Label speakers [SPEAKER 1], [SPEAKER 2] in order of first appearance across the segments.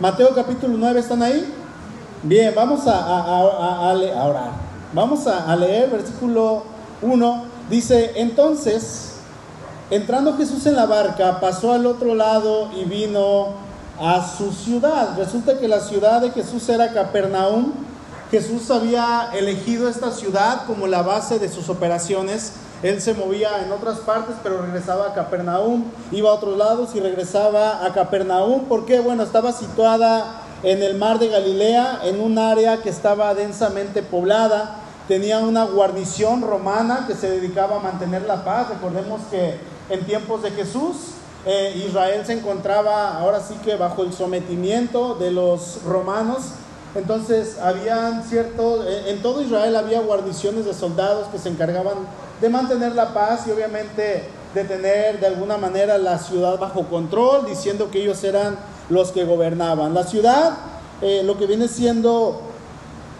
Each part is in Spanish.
[SPEAKER 1] Mateo capítulo 9, ¿están ahí? Bien, vamos a, a, a, a orar. Vamos a, leer versículo 1. Dice, entonces, entrando Jesús en la barca, pasó al otro lado y vino a su ciudad. Resulta que la ciudad de Jesús era Capernaum. Jesús había elegido esta ciudad como la base de sus operaciones él se movía en otras partes, pero regresaba a Capernaum, iba a otros lados y regresaba a Capernaum. ¿Por qué? Bueno, estaba situada en el mar de Galilea, en un área que estaba densamente poblada. Tenía una guarnición romana que se dedicaba a mantener la paz. Recordemos que en tiempos de Jesús eh, Israel se encontraba ahora sí que bajo el sometimiento de los romanos. Entonces habían cierto, en todo Israel había guarniciones de soldados que se encargaban de mantener la paz y obviamente de tener de alguna manera la ciudad bajo control, diciendo que ellos eran los que gobernaban. La ciudad, eh, lo que viene siendo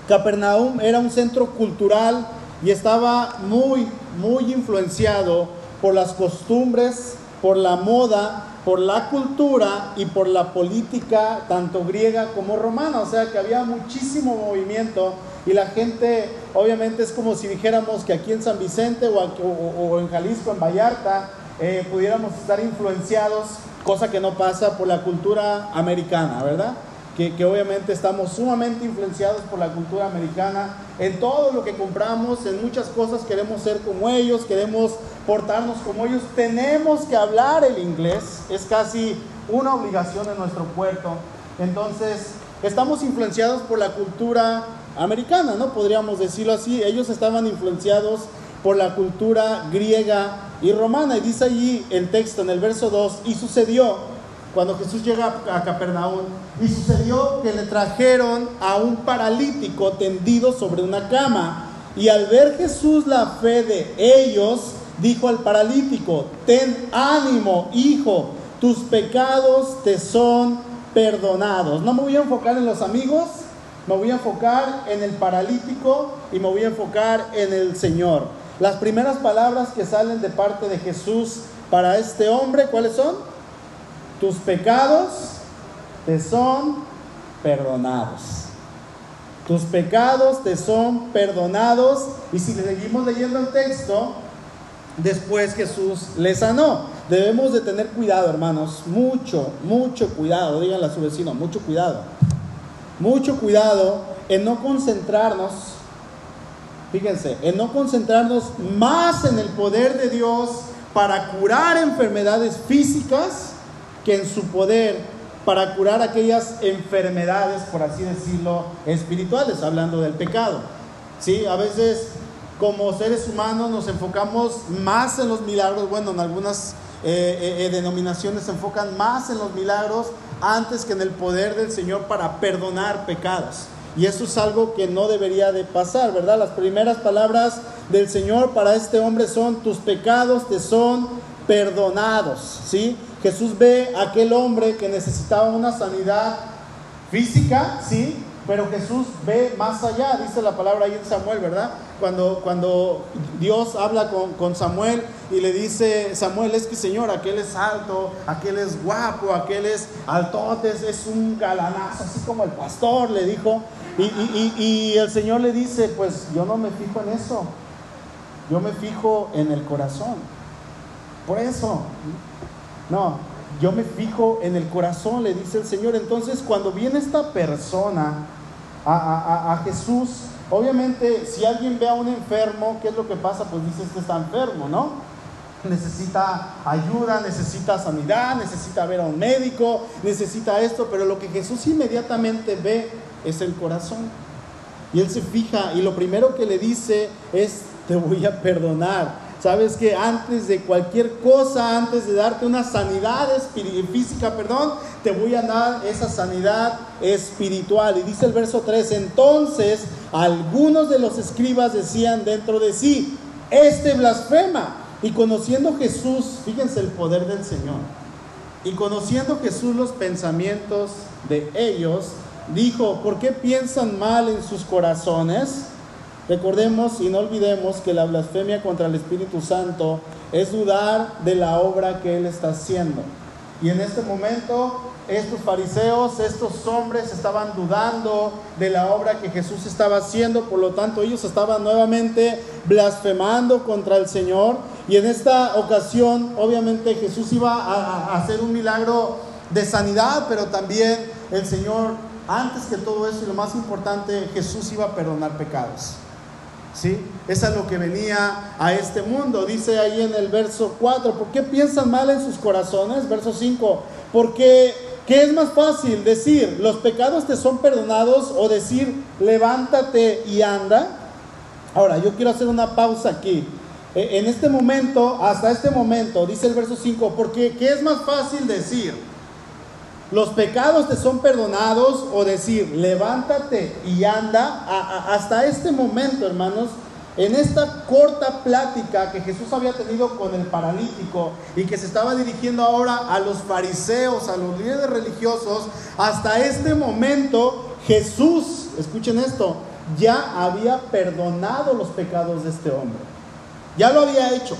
[SPEAKER 1] Capernaum, era un centro cultural y estaba muy, muy influenciado por las costumbres, por la moda, por la cultura y por la política, tanto griega como romana. O sea que había muchísimo movimiento y la gente, obviamente es como si dijéramos que aquí en San Vicente o, en Jalisco, en Vallarta, eh, pudiéramos estar influenciados, cosa que no pasa por la cultura americana, ¿verdad? Que, obviamente estamos sumamente influenciados por la cultura americana. En todo lo que compramos, en muchas cosas queremos ser como ellos, queremos portarnos como ellos. Tenemos que hablar el inglés, es casi una obligación en nuestro puerto. Entonces, estamos influenciados por la cultura americana, ¿no? Podríamos decirlo así. Ellos estaban influenciados por la cultura griega y romana. Y dice allí el texto en el verso 2, y sucedió cuando Jesús llega a Capernaum, y sucedió que le trajeron a un paralítico tendido sobre una cama. Y al ver Jesús la fe de ellos, dijo al paralítico, ten ánimo, hijo, tus pecados te son perdonados. No me voy a enfocar en los amigos, me voy a enfocar en el paralítico y me voy a enfocar en el Señor. Las primeras palabras que salen de parte de Jesús para este hombre, ¿cuáles son? Tus pecados te son perdonados. Tus pecados te son perdonados. Y si seguimos leyendo el texto, después Jesús le sanó. Debemos de tener cuidado, hermanos. Mucho, mucho cuidado. Díganle a su vecino, mucho cuidado mucho cuidado en no concentrarnos, fíjense, en no concentrarnos más en el poder de Dios para curar enfermedades físicas que en su poder para curar aquellas enfermedades, por así decirlo, espirituales, hablando del pecado. ¿Sí? A veces como seres humanos nos enfocamos más en los milagros, bueno, en algunas eh, eh, eh, denominaciones se enfocan más en los milagros antes que en el poder del Señor para perdonar pecados. Y eso es algo que no debería de pasar, ¿verdad? Las primeras palabras del Señor para este hombre son, tus pecados te son perdonados, ¿sí? Jesús ve a aquel hombre que necesitaba una sanidad física, ¿sí? Pero Jesús ve más allá, dice la palabra ahí en Samuel, ¿verdad? Cuando, cuando Dios habla con, con, Samuel y le dice, Samuel, es que Señor, aquel es alto, aquel es guapo, aquel es altote, es un galanazo, así como el pastor le dijo. Y, y el Señor le dice, pues yo no me fijo en eso, yo me fijo en el corazón. Por eso, no, yo me fijo en el corazón, le dice el Señor. Entonces, cuando viene esta persona, a, Jesús, obviamente si alguien ve a un enfermo, ¿qué es lo que pasa? Pues dice, este está enfermo, ¿no? Necesita ayuda, necesita sanidad, necesita ver a un médico, necesita esto, pero lo que Jesús inmediatamente ve es el corazón. Y él se fija y lo primero que le dice es, te voy a perdonar. Sabes que antes de cualquier cosa, antes de darte una sanidad física, perdón, te voy a dar esa sanidad espiritual. Y dice el verso 3, entonces algunos de los escribas decían dentro de sí, este blasfema. Y conociendo Jesús, fíjense el poder del Señor, y conociendo Jesús los pensamientos de ellos, dijo, ¿por qué piensan mal en sus corazones? Recordemos y no olvidemos que la blasfemia contra el Espíritu Santo es dudar de la obra que Él está haciendo. Y en este momento estos fariseos, estos hombres estaban dudando de la obra que Jesús estaba haciendo, por lo tanto ellos estaban nuevamente blasfemando contra el Señor y en esta ocasión obviamente Jesús iba a, hacer un milagro de sanidad, pero también el Señor, antes que todo eso y lo más importante, Jesús iba a perdonar pecados. ¿Sí? Es lo que venía a este mundo. Dice ahí en el verso 4, ¿por qué piensan mal en sus corazones? Verso 5, porque ¿qué es más fácil decir, los pecados te son perdonados o decir, levántate y anda? Ahora, yo quiero hacer una pausa aquí. E, en este momento, hasta este momento, dice el verso 5, porque ¿qué es más fácil decir? Los pecados te son perdonados o decir, levántate y anda. hasta este momento, hermanos, en esta corta plática que Jesús había tenido con el paralítico y que se estaba dirigiendo ahora a los fariseos, a los líderes religiosos, hasta este momento Jesús, escuchen esto, ya había perdonado los pecados de este hombre. Ya lo había hecho.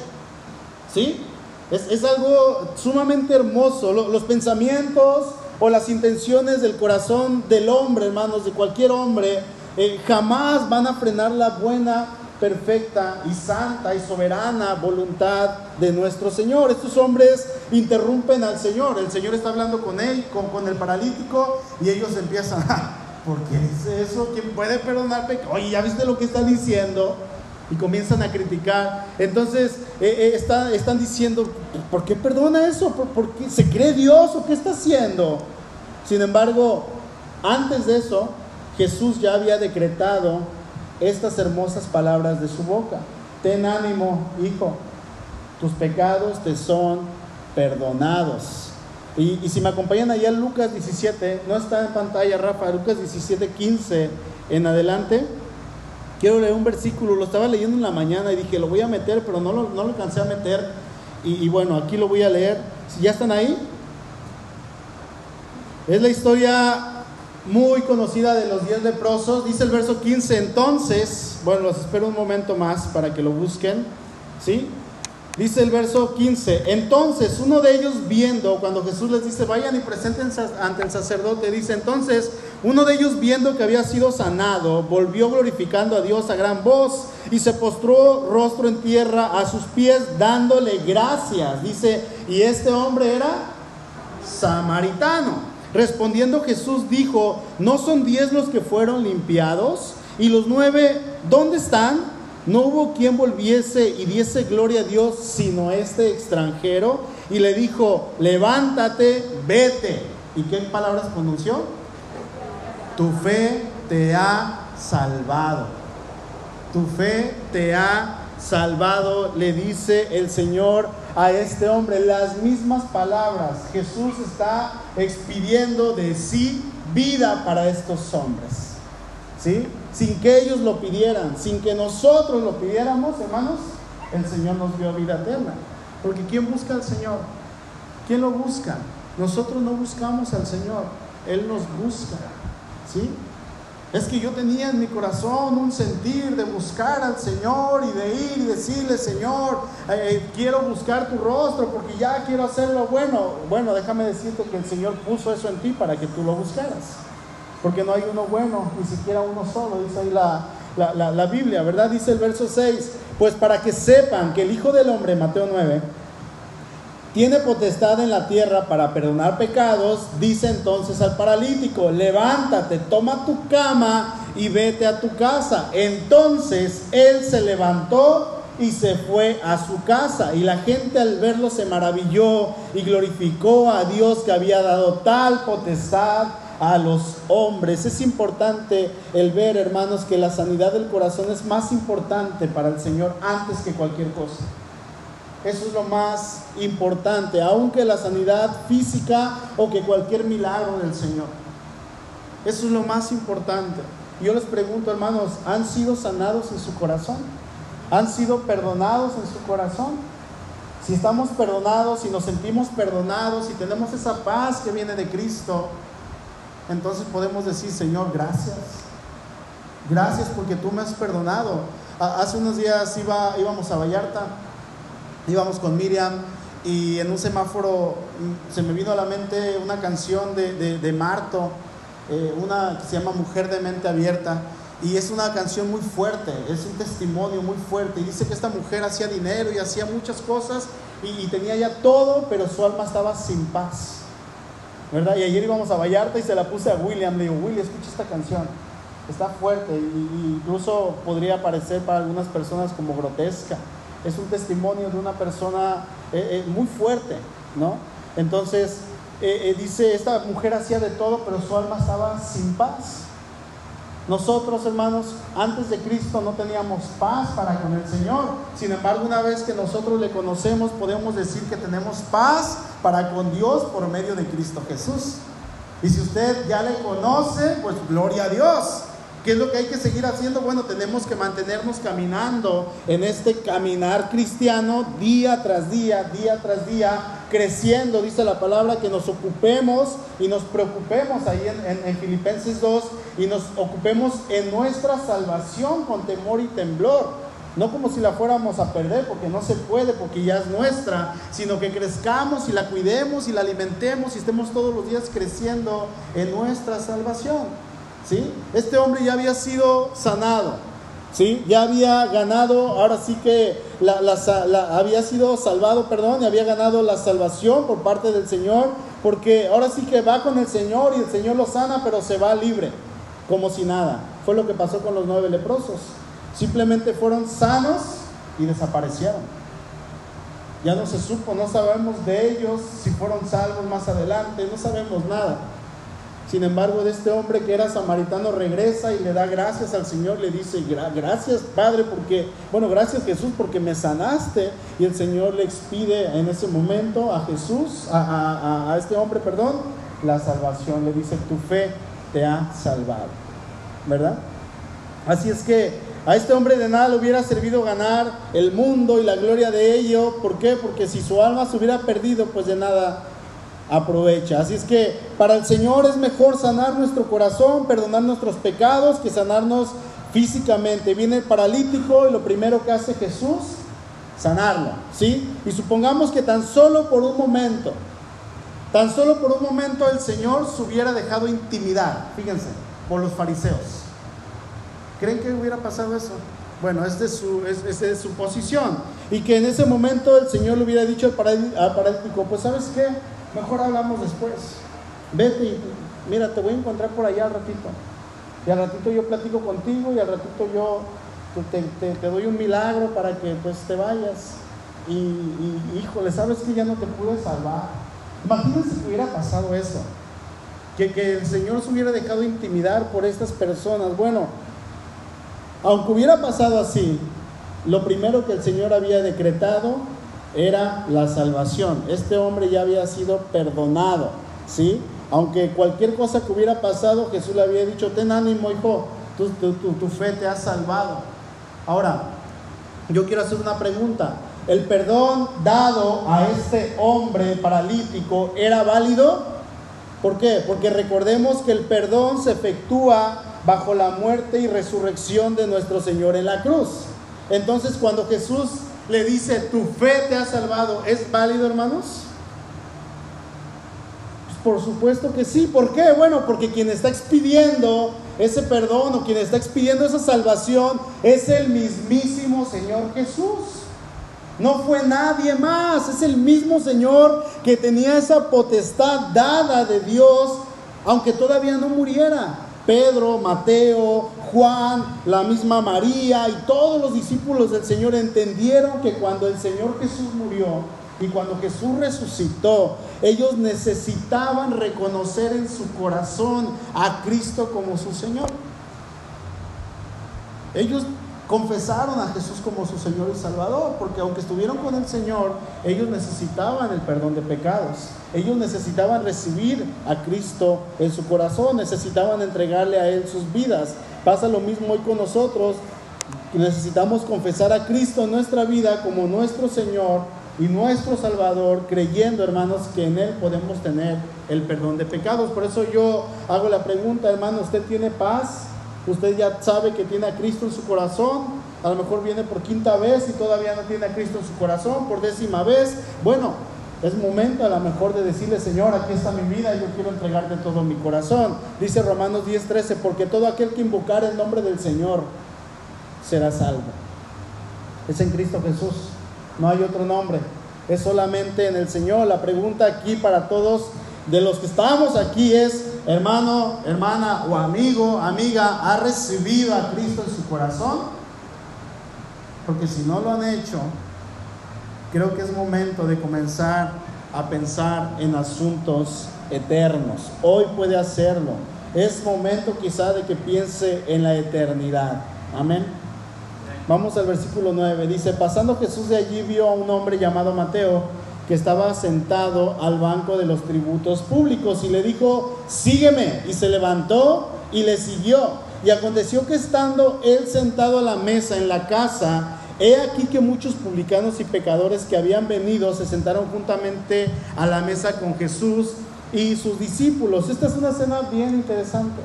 [SPEAKER 1] ¿Sí? Es, algo sumamente hermoso. Los, pensamientos o las intenciones del corazón del hombre, hermanos, de cualquier hombre, eh, jamás van a frenar la buena perfecta y santa y soberana voluntad de nuestro Señor. Estos hombres interrumpen al Señor. El Señor está hablando con él, con, con el paralítico, y ellos empiezan, ah, ¿por qué dice eso? ¿Quién puede perdonar Oye, ¿ya viste lo que está diciendo? Y comienzan a criticar. Entonces eh, eh, están diciendo, ¿por qué perdona eso? ¿Por, ¿Por qué se cree Dios o qué está haciendo? Sin embargo, antes de eso, Jesús ya había decretado estas hermosas palabras de su boca. Ten ánimo, hijo, tus pecados te son perdonados. Y, si me acompañan allá Lucas 17, no está en pantalla, Rafa, Lucas 17, 15 en adelante. Quiero leer un versículo, lo estaba leyendo en la mañana y dije, lo voy a meter, pero no lo, no lo alcancé a meter. Y, bueno, aquí lo voy a leer. ¿Ya están ahí? Es la historia muy conocida de los diez leprosos. Dice el verso 15, entonces, bueno, los espero un momento más para que lo busquen, ¿sí? Dice el verso 15, entonces uno de ellos viendo, cuando Jesús les dice, vayan y preséntense ante el sacerdote, dice, entonces uno de ellos viendo que había sido sanado, volvió glorificando a Dios a gran voz y se postró rostro en tierra a sus pies dándole gracias. Dice, y este hombre era samaritano. Respondiendo Jesús dijo, ¿no son diez los que fueron limpiados? Y los nueve, ¿dónde están? No hubo quien volviese y diese gloria a Dios sino este extranjero. Y le dijo, levántate, vete. ¿Y qué palabras pronunció? Tu fe te ha salvado. Tu fe te ha salvado, le dice el Señor a este hombre. Las mismas palabras. Jesús está expidiendo de sí vida para estos hombres. ¿Sí? Sin que ellos lo pidieran, sin que nosotros lo pidiéramos, hermanos, el Señor nos dio vida eterna. Porque ¿quién busca al Señor? ¿Quién lo busca? Nosotros no buscamos al Señor, Él nos busca. ¿Sí? Es que yo tenía en mi corazón un sentir de buscar al Señor y de ir y decirle, Señor, eh, quiero buscar tu rostro porque ya quiero hacer lo bueno. Bueno, déjame decirte que el Señor puso eso en ti para que tú lo buscaras. Porque no hay uno bueno, ni siquiera uno solo, dice ahí la, la, la Biblia, ¿verdad? Dice el verso 6, pues para que sepan que el Hijo del Hombre, Mateo 9, tiene potestad en la tierra para perdonar pecados, dice entonces al paralítico, levántate, toma tu cama y vete a tu casa. Entonces él se levantó y se fue a su casa. Y la gente al verlo se maravilló y glorificó a Dios que había dado tal potestad a los hombres. Es importante el ver, hermanos, que la sanidad del corazón es más importante para el Señor antes que cualquier cosa. Eso es lo más importante, aunque la sanidad física o que cualquier milagro del Señor. Eso es lo más importante. Yo les pregunto, hermanos, ¿han sido sanados en su corazón? ¿Han sido perdonados en su corazón? Si estamos perdonados, si nos sentimos perdonados, si tenemos esa paz que viene de Cristo, entonces podemos decir, Señor, gracias. Gracias porque tú me has perdonado. Hace unos días iba, íbamos a Vallarta íbamos con Miriam y en un semáforo mm, se me vino a la mente una canción de, de, Marto, eh, una que se llama Mujer de Mente Abierta. Y es una canción muy fuerte, es un testimonio muy fuerte. Y dice que esta mujer hacía dinero y hacía muchas cosas y, tenía ya todo, pero su alma estaba sin paz. ¿Verdad? Y ayer íbamos a Vallarta y se la puse a William. Le digo, William, escucha esta canción. Está fuerte e incluso podría parecer para algunas personas como grotesca. Es un testimonio de una persona eh, eh, muy fuerte, ¿no? Entonces, eh, dice, esta mujer hacía de todo, pero su alma estaba sin paz. Nosotros, hermanos, antes de Cristo no teníamos paz para con el Señor. Sin embargo, una vez que nosotros le conocemos, podemos decir que tenemos paz para con Dios por medio de Cristo Jesús. Y si usted ya le conoce, pues gloria a Dios. ¿Qué es lo que hay que seguir haciendo? Bueno, tenemos que mantenernos caminando en este caminar cristiano día tras día, día tras día, creciendo, dice la palabra, que nos ocupemos y nos preocupemos ahí en, Filipenses 2 y nos ocupemos en nuestra salvación con temor y temblor. No como si la fuéramos a perder, porque no se puede, porque ya es nuestra, sino que crezcamos y la cuidemos y la alimentemos y estemos todos los días creciendo en nuestra salvación. ¿Sí? Este hombre ya había sido sanado, ¿sí? Ya había ganado, ahora sí que había sido salvado, perdón, y había ganado la salvación por parte del Señor, porque ahora sí que va con el Señor y el Señor lo sana, pero se va libre, como si nada. Fue lo que pasó con los nueve leprosos. Simplemente fueron sanos y desaparecieron. Ya no se supo, no sabemos de ellos si fueron salvos más adelante, no sabemos nada. Sin embargo, de este hombre que era samaritano regresa y le da gracias al Señor, le dice, gracias Padre, porque, bueno, gracias Jesús porque me sanaste. Y el Señor le expide en ese momento a Jesús, a, este hombre, perdón, la salvación. Le dice, tu fe te ha salvado. ¿Verdad? Así es que a este hombre de nada le hubiera servido ganar el mundo y la gloria de ello. ¿Por qué? Porque si su alma se hubiera perdido, pues de nada aprovecha. Así es que para el Señor es mejor sanar nuestro corazón, perdonar nuestros pecados, que sanarnos físicamente. Viene el paralítico y lo primero que hace Jesús, sanarlo. ¿sí? Y supongamos que tan solo por un momento, tan solo por un momento el Señor se hubiera dejado intimidar, fíjense, por los fariseos. ¿Creen que hubiera pasado eso? Bueno, es de su, es, de su posición. Y que en ese momento el Señor le hubiera dicho al paralítico, pues sabes qué, Mejor hablamos después. Vete y mira, te voy a encontrar por allá al ratito. Y al ratito yo platico contigo y al ratito yo te, doy un milagro para que pues te vayas. Y, y, híjole, sabes que ya no te pude salvar. Imagínense si hubiera pasado eso. Que, que el Señor se hubiera dejado intimidar por estas personas. Bueno, aunque hubiera pasado así, lo primero que el Señor había decretado era la salvación. Este hombre ya había sido perdonado, ¿sí? Aunque cualquier cosa que hubiera pasado, Jesús le había dicho, ten ánimo, hijo, tu, tu, fe te ha salvado. Ahora, yo quiero hacer una pregunta. ¿El perdón dado a este hombre paralítico era válido? ¿Por qué? Porque recordemos que el perdón se efectúa bajo la muerte y resurrección de nuestro Señor en la cruz. Entonces, cuando Jesús le dice, tu fe te ha salvado, ¿es válido, hermanos? Pues por supuesto que sí. ¿Por qué? Bueno, porque quien está expidiendo ese perdón o quien está expidiendo esa salvación es el mismísimo Señor Jesús. No fue nadie más, es el mismo Señor que tenía esa potestad dada de Dios, aunque todavía no muriera. Pedro, Mateo, Juan, la misma María y todos los discípulos del Señor entendieron que cuando el Señor Jesús murió y cuando Jesús resucitó, ellos necesitaban reconocer en su corazón a Cristo como su Señor. Ellos confesaron a Jesús como su Señor y Salvador, porque aunque estuvieron con el Señor, ellos necesitaban el perdón de pecados, ellos necesitaban recibir a Cristo en su corazón, necesitaban entregarle a Él sus vidas. Pasa lo mismo hoy con nosotros, necesitamos confesar a Cristo en nuestra vida como nuestro Señor y nuestro Salvador, creyendo, hermanos, que en Él podemos tener el perdón de pecados. Por eso yo hago la pregunta, hermano, ¿usted tiene paz? Usted ya sabe que tiene a Cristo en su corazón. A lo mejor viene por quinta vez y todavía no tiene a Cristo en su corazón, por décima vez. Bueno, Es momento a lo mejor de decirle, Señor, aquí está mi vida yo quiero entregarte todo mi corazón. Dice Romanos 10:13, porque todo aquel que invocar el nombre del Señor será salvo. Es en Cristo Jesús, no hay otro nombre. Es solamente en el Señor. La pregunta aquí para todos de los que estamos aquí es, hermano, hermana o amigo, amiga, ¿ha recibido a Cristo en su corazón? Porque si no lo han hecho, creo que es momento de comenzar a pensar en asuntos eternos. Hoy puede hacerlo. Es momento quizá de que piense en la eternidad. Amén. Vamos al versículo 9. Dice, pasando Jesús de allí vio a un hombre llamado Mateo que estaba sentado al banco de los tributos públicos y le dijo, sígueme. Y se levantó y le siguió. Y aconteció que estando él sentado a la mesa en la casa, He aquí que muchos publicanos y pecadores que habían venido se sentaron juntamente a la mesa con Jesús y sus discípulos. Esta es una escena bien interesante.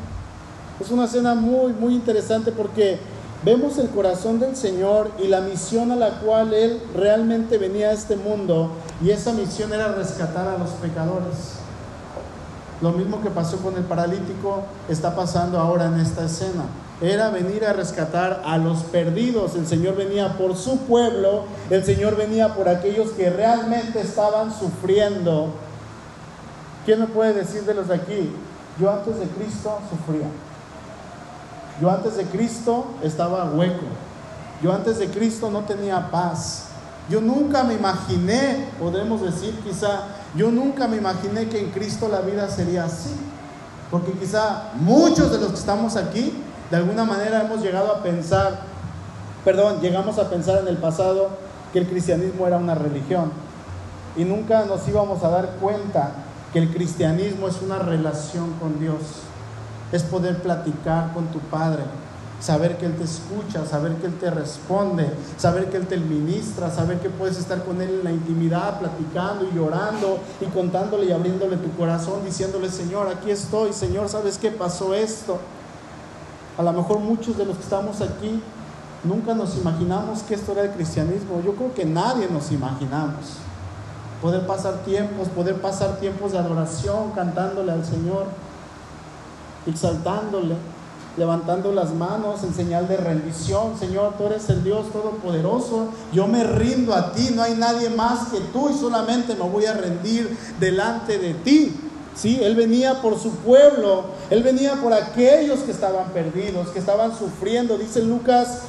[SPEAKER 1] Es una escena muy, muy interesante porque vemos el corazón del Señor y la misión a la cual Él realmente venía a este mundo y esa misión era rescatar a los pecadores. Lo mismo que pasó con el paralítico está pasando ahora en esta escena era venir a rescatar a los perdidos. El Señor venía por su pueblo, el Señor venía por aquellos que realmente estaban sufriendo. ¿Quién me puede decir de los de aquí? Yo antes de Cristo sufría. Yo antes de Cristo estaba hueco. Yo antes de Cristo no tenía paz. Yo nunca me imaginé, podemos decir quizá, yo nunca me imaginé que en Cristo la vida sería así. Porque quizá muchos de los que estamos aquí de alguna manera hemos llegado a pensar, perdón, llegamos a pensar en el pasado que el cristianismo era una religión y nunca nos íbamos a dar cuenta que el cristianismo es una relación con Dios, es poder platicar con tu Padre, saber que Él te escucha, saber que Él te responde, saber que Él te ministra, saber que puedes estar con Él en la intimidad, platicando y llorando y contándole y abriéndole tu corazón, diciéndole, Señor, aquí estoy, Señor, ¿sabes qué pasó esto? A lo mejor muchos de los que estamos aquí nunca nos imaginamos que esto era el cristianismo. Yo creo que nadie nos imaginamos. Poder pasar tiempos, poder pasar tiempos de adoración cantándole al Señor, exaltándole, levantando las manos en señal de rendición. Señor, tú eres el Dios Todopoderoso. Yo me rindo a ti, no hay nadie más que tú y solamente me voy a rendir delante de ti. ¿sí? Él venía por su pueblo, Él venía por aquellos que estaban perdidos, que estaban sufriendo. Dice Lucas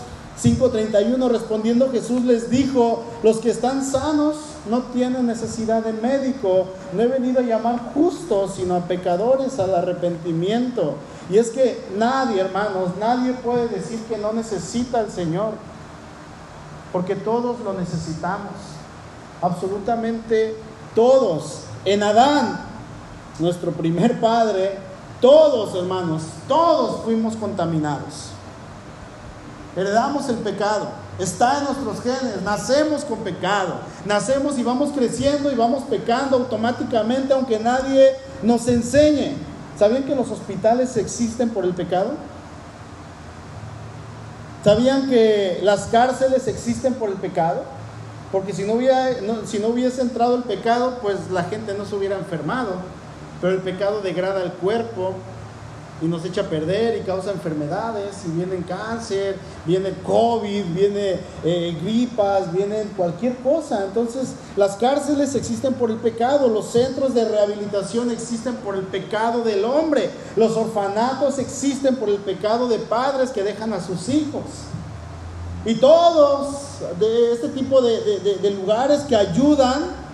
[SPEAKER 1] 5:31, respondiendo Jesús les dijo, los que están sanos no tienen necesidad de médico, no he venido a llamar justos, sino a pecadores al arrepentimiento. Y es que nadie, hermanos, nadie puede decir que no necesita al Señor, porque todos lo necesitamos, absolutamente todos. En Adán nuestro primer padre, todos hermanos, todos fuimos contaminados. Heredamos el pecado, está en nuestros genes, nacemos con pecado, nacemos y vamos creciendo y vamos pecando automáticamente aunque nadie nos enseñe. ¿Sabían que los hospitales existen por el pecado? ¿Sabían que las cárceles existen por el pecado? Porque si no, hubiera, si no hubiese entrado el pecado, pues la gente no se hubiera enfermado. Pero el pecado degrada el cuerpo y nos echa a perder y causa enfermedades, y viene cáncer, viene COVID, viene eh, gripas, viene cualquier cosa. Entonces, las cárceles existen por el pecado, los centros de rehabilitación existen por el pecado del hombre, los orfanatos existen por el pecado de padres que dejan a sus hijos. Y todos de este tipo de, lugares que ayudan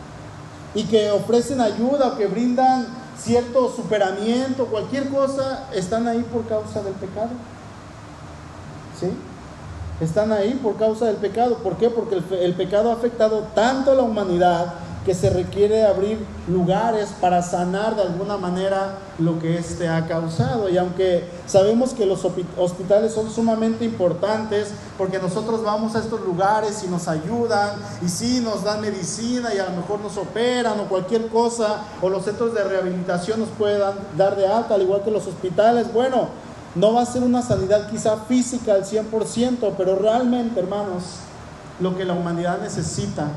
[SPEAKER 1] y que ofrecen ayuda o que brindan cierto superamiento, cualquier cosa, están ahí por causa del pecado. ¿Sí? Están ahí por causa del pecado. ¿Por qué? Porque el, el pecado ha afectado tanto a la humanidad que se requiere abrir lugares para sanar de alguna manera lo que éste ha causado. Y aunque sabemos que los hospitales son sumamente importantes, porque nosotros vamos a estos lugares y nos ayudan, y sí nos dan medicina y a lo mejor nos operan o cualquier cosa, o los centros de rehabilitación nos pueden dar de alta, al igual que los hospitales, bueno, no va a ser una sanidad quizá física al 100%, pero realmente, hermanos, lo que la humanidad necesita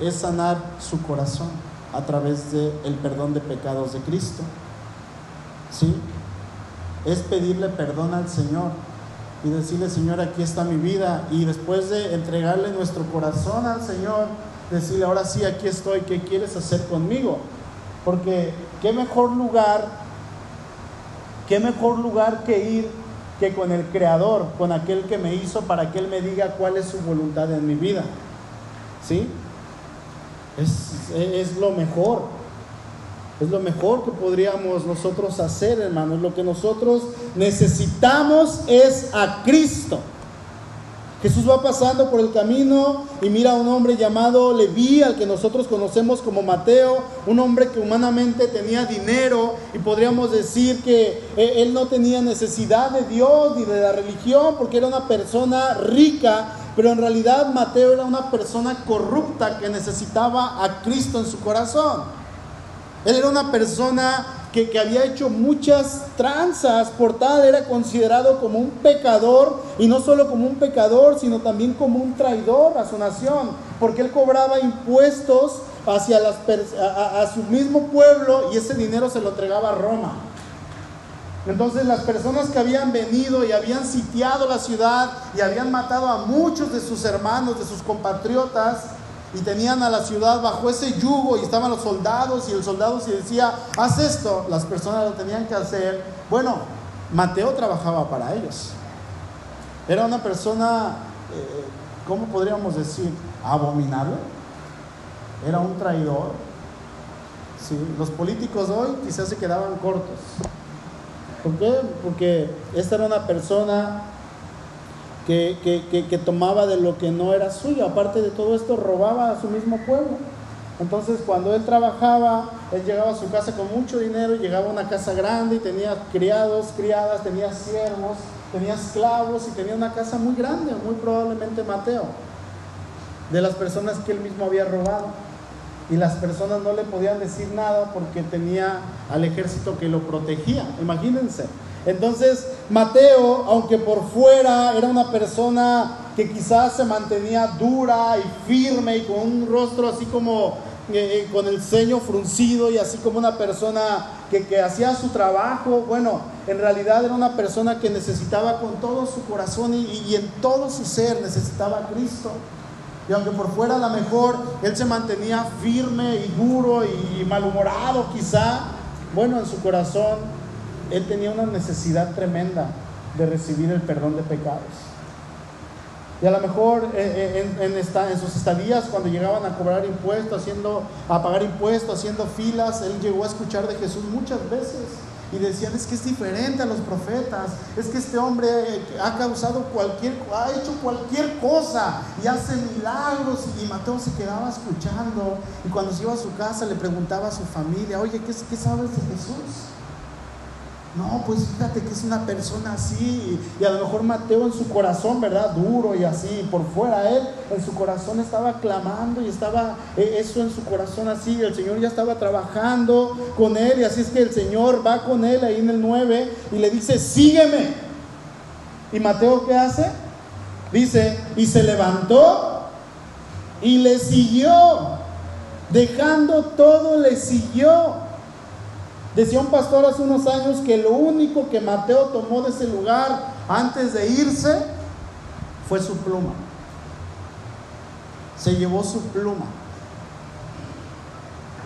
[SPEAKER 1] es sanar su corazón. a través del el perdón de pecados de Cristo. ¿Sí? Es pedirle perdón al Señor y decirle, Señor, aquí está mi vida. Y después de entregarle nuestro corazón al Señor, decirle, ahora sí, aquí estoy, ¿qué quieres hacer conmigo? Porque qué mejor lugar, qué mejor lugar que ir que con el Creador, con aquel que me hizo para que Él me diga cuál es su voluntad en mi vida. ¿Sí? Es, es lo mejor. Es lo mejor que podríamos nosotros hacer, hermanos. Lo que nosotros necesitamos es a Cristo. Jesús va pasando por el camino y mira a un hombre llamado Leví, al que nosotros conocemos como Mateo, un hombre que humanamente tenía dinero y podríamos decir que eh, él no tenía necesidad de Dios ni de la religión porque era una persona rica, pero en realidad Mateo era una persona corrupta que necesitaba a Cristo en su corazón. Él era una persona que, había hecho muchas tranzas, por tal era considerado como un pecador, y no solo como un pecador, sino también como un traidor a su nación, porque él cobraba impuestos hacia a, a su mismo pueblo y ese dinero se lo entregaba a Roma. Entonces las personas que habían venido y habían sitiado la ciudad y habían matado a muchos de sus hermanos, de sus compatriotas, y tenían a la ciudad bajo ese yugo y estaban los soldados y el soldado si decía, haz esto, las personas lo tenían que hacer. Bueno, Mateo trabajaba para ellos. Era una persona, eh, ¿cómo podríamos decir? Abominable. Era un traidor. Sí, los políticos hoy quizás se quedaban cortos. ¿Por qué? Porque esta era una persona que, tomaba de lo que no era suyo. Aparte de todo esto, robaba a su mismo pueblo. Entonces, cuando él trabajaba, él llegaba a su casa con mucho dinero, llegaba a una casa grande y tenía criados, criadas, tenía siervos, tenía esclavos y tenía una casa muy grande, muy probablemente Mateo, de las personas que él mismo había robado. Y las personas no le podían decir nada porque tenía al ejército que lo protegía. Imagínense. Entonces, Mateo, aunque por fuera era una persona que quizás se mantenía dura y firme y con un rostro así como eh, eh, con el ceño fruncido y así como una persona que, hacía su trabajo, bueno, en realidad era una persona que necesitaba con todo su corazón y, en todo su ser necesitaba a Cristo. Y aunque por fuera a lo mejor él se mantenía firme y duro y malhumorado quizá, bueno, en su corazón él tenía una necesidad tremenda de recibir el perdón de pecados. Y a lo mejor eh, eh, en, sus estadías, cuando llegaban a cobrar impuestos, haciendo, a pagar impuestos, haciendo filas, él llegó a escuchar de Jesús muchas veces. Y decían, es que es diferente a los profetas, es que este hombre ha causado cualquier, ha hecho cualquier cosa y hace milagros. Y Mateo se quedaba escuchando. Y cuando se iba a su casa le preguntaba a su familia, oye, ¿qué, qué sabes de Jesús? No, pues fíjate que es una persona así. Y a lo mejor Mateo en su corazón, ¿verdad? Duro y así. Por fuera él, en su corazón estaba clamando y estaba eh, eso en su corazón así. El Señor ya estaba trabajando con él. Y así es que el Señor va con él ahí en el 9 y le dice, sígueme. ¿Y Mateo qué hace? Dice, y se levantó y le siguió. Dejando todo, le siguió. Decía un pastor hace unos años que lo único que Mateo tomó de ese lugar antes de irse fue su pluma. Se llevó su pluma.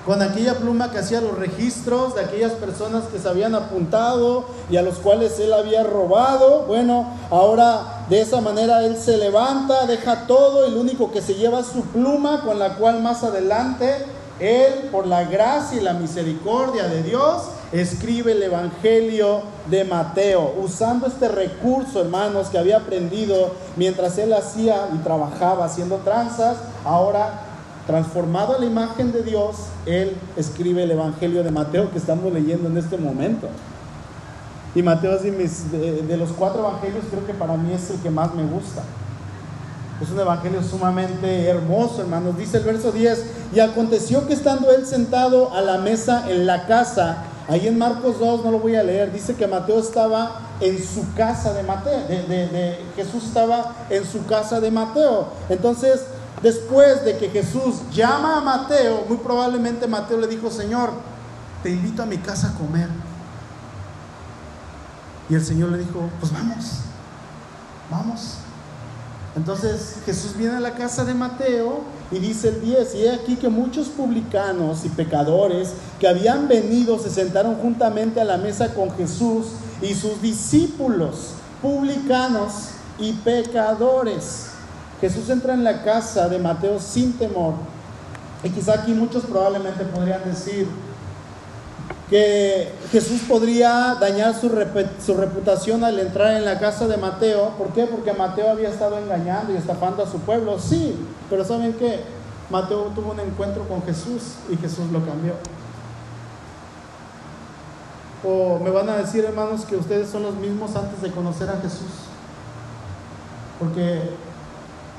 [SPEAKER 1] Con aquella pluma que hacía los registros de aquellas personas que se habían apuntado y a los cuales él había robado. Bueno, ahora de esa manera él se levanta, deja todo y lo único que se lleva es su pluma con la cual más adelante él, por la gracia y la misericordia de Dios, escribe el Evangelio de Mateo, usando este recurso, hermanos, que había aprendido mientras él hacía y trabajaba haciendo tranzas. Ahora, transformado a la imagen de Dios, él escribe el Evangelio de Mateo que estamos leyendo en este momento. Y Mateo es de, de los cuatro evangelios, creo que para mí es el que más me gusta. Es un evangelio sumamente hermoso, hermanos. Dice el verso 10, y aconteció que estando él sentado a la mesa en la casa, ahí en Marcos 2, no lo voy a leer, dice que Mateo estaba en su casa de Mateo, de, Jesús estaba en su casa de Mateo. Entonces, después de que Jesús llama a Mateo, muy probablemente Mateo le dijo, Señor, te invito a mi casa a comer. Y el Señor le dijo, pues vamos, vamos. Entonces Jesús viene a la casa de Mateo y dice el 10, y he aquí que muchos publicanos y pecadores que habían venido se sentaron juntamente a la mesa con Jesús y sus discípulos, publicanos y pecadores. Jesús entra en la casa de Mateo sin temor. Y quizá aquí muchos probablemente podrían decir, que Jesús podría dañar su, reputación al entrar en la casa de Mateo. ¿Por qué? Porque Mateo había estado engañando y estafando a su pueblo. Sí, pero ¿saben qué? Mateo tuvo un encuentro con Jesús y Jesús lo cambió. O me van a decir, hermanos, que ustedes son los mismos antes de conocer a Jesús. Porque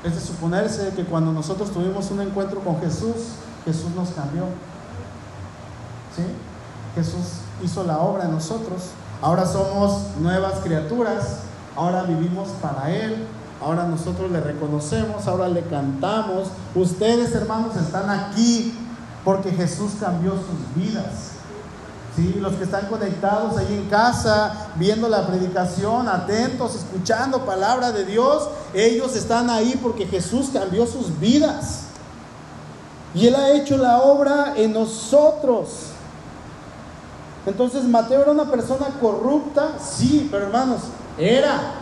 [SPEAKER 1] es de suponerse que cuando nosotros tuvimos un encuentro con Jesús, Jesús nos cambió. ¿Sí? Jesús hizo la obra en nosotros. Ahora somos nuevas criaturas, ahora vivimos para Él, ahora nosotros le reconocemos, ahora le cantamos. Ustedes, hermanos, están aquí porque Jesús cambió sus vidas. ¿Sí? Los que están conectados ahí en casa, viendo la predicación, atentos, escuchando palabra de Dios, ellos están ahí porque Jesús cambió sus vidas. Y Él ha hecho la obra en nosotros. Entonces Mateo era una persona corrupta, sí, pero hermanos, era.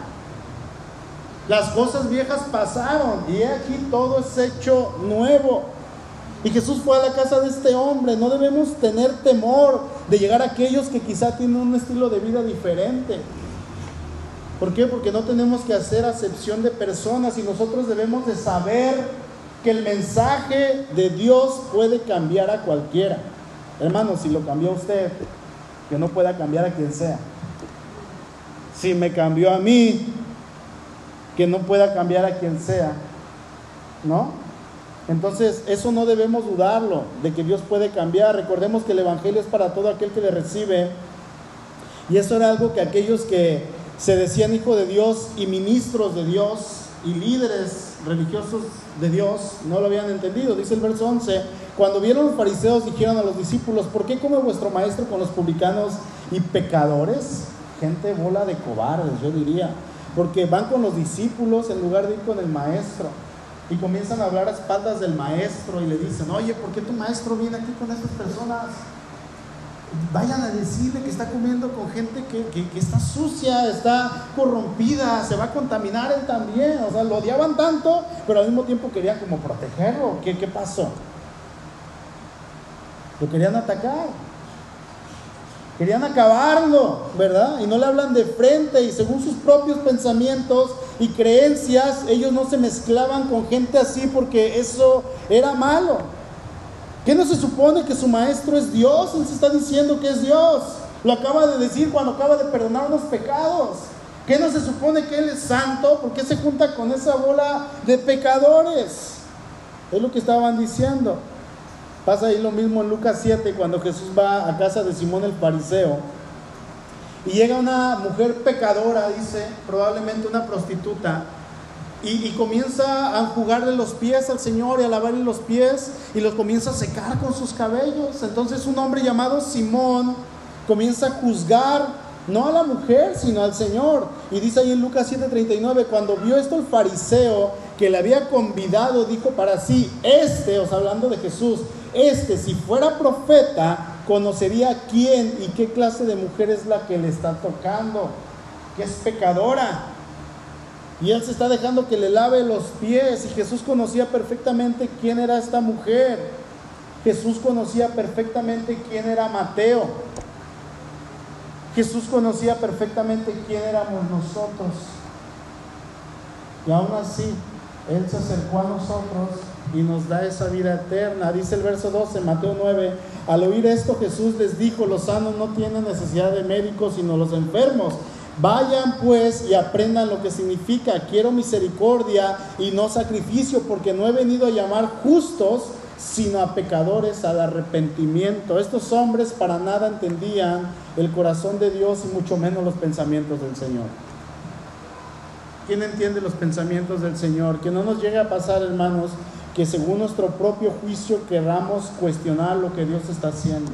[SPEAKER 1] Las cosas viejas pasaron y aquí todo es hecho nuevo. Y Jesús fue a la casa de este hombre. No debemos tener temor de llegar a aquellos que quizá tienen un estilo de vida diferente. ¿Por qué? Porque no tenemos que hacer acepción de personas y nosotros debemos de saber que el mensaje de Dios puede cambiar a cualquiera. Hermanos, si lo cambió usted, que no pueda cambiar a quien sea. Si me cambió a mí, que no pueda cambiar a quien sea. ¿No? Entonces, eso no debemos dudarlo, de que Dios puede cambiar. Recordemos que el Evangelio es para todo aquel que le recibe. Y eso era algo que aquellos que se decían hijo de Dios y ministros de Dios y líderes religiosos de Dios no lo habían entendido. Dice el verso 11, cuando vieron los fariseos dijeron a los discípulos, ¿por qué come vuestro maestro con los publicanos y pecadores? Gente bola de cobardes, yo diría. Porque van con los discípulos en lugar de ir con el maestro. Y comienzan a hablar a espaldas del maestro y le dicen, oye, ¿por qué tu maestro viene aquí con estas personas? Vayan a decirle que está comiendo con gente que, que, está sucia, está corrompida, se va a contaminar él también. O sea, lo odiaban tanto, pero al mismo tiempo querían como protegerlo. ¿Qué, qué pasó? Lo querían atacar. Querían acabarlo, ¿verdad? Y no le hablan de frente y según sus propios pensamientos y creencias, ellos no se mezclaban con gente así porque eso era malo. ¿Qué no se supone que su maestro es Dios? Él se está diciendo que es Dios. Lo acaba de decir cuando acaba de perdonar los pecados. ¿Qué no se supone que Él es santo? ¿Por qué se junta con esa bola de pecadores? Es lo que estaban diciendo. Pasa ahí lo mismo en Lucas 7 cuando Jesús va a casa de Simón el fariseo. Y llega una mujer pecadora, dice, probablemente una prostituta, y, comienza a jugarle los pies al Señor y a lavarle los pies y los comienza a secar con sus cabellos. Entonces un hombre llamado Simón comienza a juzgar no a la mujer, sino al Señor. Y dice ahí en Lucas 7:39, cuando vio esto el fariseo que le había convidado, dijo para sí, este, os hablando de Jesús, este, si fuera profeta, conocería quién y qué clase de mujer es la que le está tocando, que es pecadora. Y él se está dejando que le lave los pies. Y Jesús conocía perfectamente quién era esta mujer. Jesús conocía perfectamente quién era Mateo. Jesús conocía perfectamente quién éramos nosotros. Y aún así, Él se acercó a nosotros y nos da esa vida eterna. Dice el verso 12, Mateo 9, al oír esto Jesús les dijo, los sanos no tienen necesidad de médicos, sino los enfermos. Vayan pues y aprendan lo que significa, quiero misericordia y no sacrificio, porque no he venido a llamar justos, sino a pecadores al arrepentimiento. Estos hombres para nada entendían el corazón de Dios y mucho menos los pensamientos del Señor. ¿Quién entiende los pensamientos del Señor? Que no nos llegue a pasar, hermanos, que según nuestro propio juicio queramos cuestionar lo que Dios está haciendo.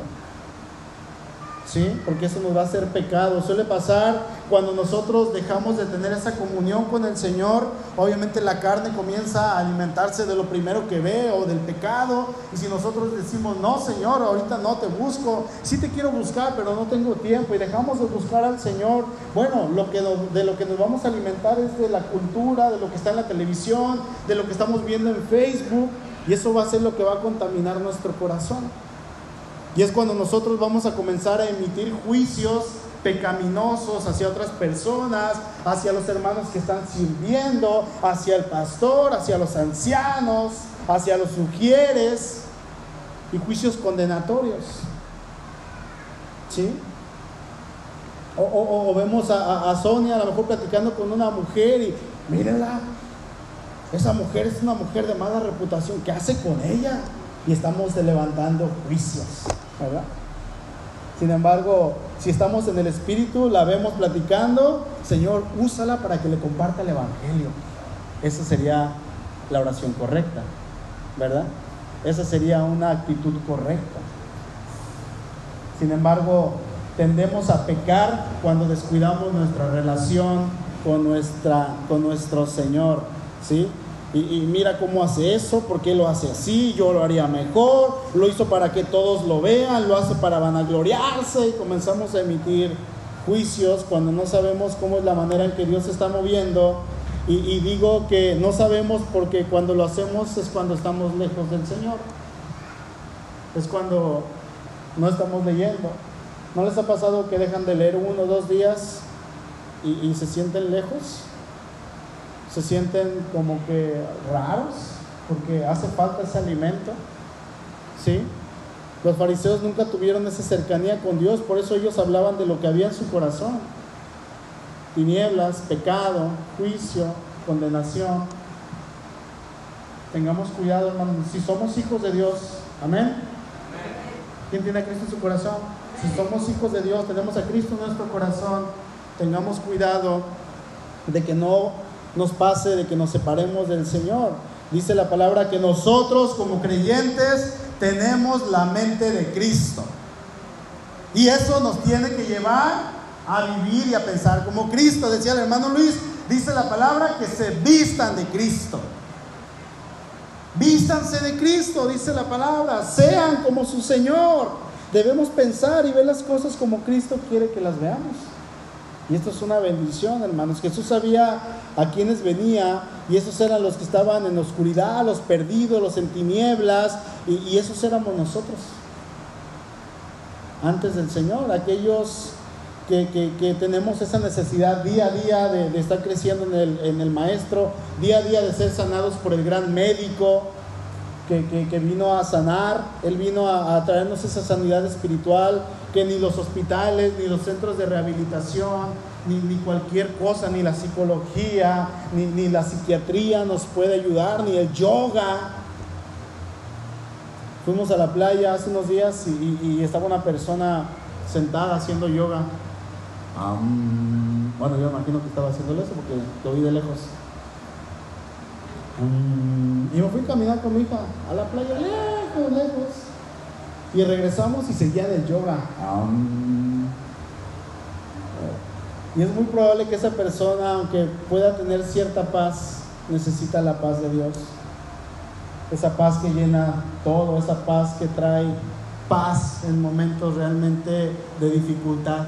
[SPEAKER 1] ¿Sí? Porque eso nos va a hacer pecado. Suele pasar cuando nosotros dejamos de tener esa comunión con el Señor, obviamente la carne comienza a alimentarse de lo primero que ve o del pecado. Y si nosotros decimos, no, Señor, ahorita no te busco, sí te quiero buscar, pero no tengo tiempo, y dejamos de buscar al Señor, bueno, lo que de lo que nos vamos a alimentar es de la cultura, de lo que está en la televisión, de lo que estamos viendo en Facebook, y eso va a ser lo que va a contaminar nuestro corazón. Y es cuando nosotros vamos a comenzar a emitir juicios pecaminosos hacia otras personas, hacia los hermanos que están sirviendo, hacia el pastor, hacia los ancianos, hacia los sugieres y juicios condenatorios. ¿Sí? O, vemos a, a, Sonia a lo mejor platicando con una mujer y mírenla, esa mujer es una mujer de mala reputación, ¿qué hace con ella? Y estamos levantando juicios. ¿Verdad? Sin embargo, si estamos en el Espíritu, la vemos platicando, Señor, úsala para que le comparta el Evangelio. Esa sería la oración correcta, ¿verdad? Esa sería una actitud correcta. Sin embargo, tendemos a pecar cuando descuidamos nuestra relación con, nuestra, con nuestro Señor, ¿sí? Y, mira cómo hace eso, porque lo hace así, yo lo haría mejor, lo hizo para que todos lo vean, lo hace para vanagloriarse y comenzamos a emitir juicios cuando no sabemos cómo es la manera en que Dios se está moviendo. Y, y digo que no sabemos porque cuando lo hacemos es cuando estamos lejos del Señor, es cuando no estamos leyendo. ¿No les ha pasado que dejan de leer uno o dos días y, y se sienten lejos? Se sienten como que raros porque hace falta ese alimento. ¿Sí? Los fariseos nunca tuvieron esa cercanía con Dios, por eso ellos hablaban de lo que había en su corazón. Tinieblas, pecado, juicio, condenación. Tengamos cuidado, hermanos. Si somos hijos de Dios, amén. ¿Quién tiene a Cristo en su corazón? Si somos hijos de Dios, tenemos a Cristo en nuestro corazón, tengamos cuidado de que no nos pase de que nos separemos del Señor. Dice la palabra que nosotros como creyentes tenemos la mente de Cristo. Y eso nos tiene que llevar a vivir y a pensar como Cristo. Decía el hermano Luis, dice la palabra que se vistan de Cristo. Vístanse de Cristo, dice la palabra. Sean como su Señor. Debemos pensar y ver las cosas como Cristo quiere que las veamos. Y esto es una bendición, hermanos. Jesús sabía a quienes venía y esos eran los que estaban en oscuridad, los perdidos, los en tinieblas, y, esos éramos nosotros. Antes del Señor, aquellos que, tenemos esa necesidad día a día de, estar creciendo en el, en el, Maestro, día a día de ser sanados por el gran médico que, vino a sanar, Él vino a, a traernos esa sanidad espiritual que ni los hospitales, ni los centros de rehabilitación, ni, cualquier cosa, ni la psicología, ni, la psiquiatría nos puede ayudar, ni el yoga. Fuimos a la playa hace unos días y, estaba una persona sentada haciendo yoga. bueno, yo imagino que estaba haciendo eso porque lo vi de lejos. Y me fui a caminar con mi hija a la playa, lejos, lejos. Y regresamos y seguía del yoga. Y es muy probable que esa persona, aunque pueda tener cierta paz, necesita la paz de Dios. Esa paz que llena todo, esa paz que trae paz en momentos realmente de dificultad.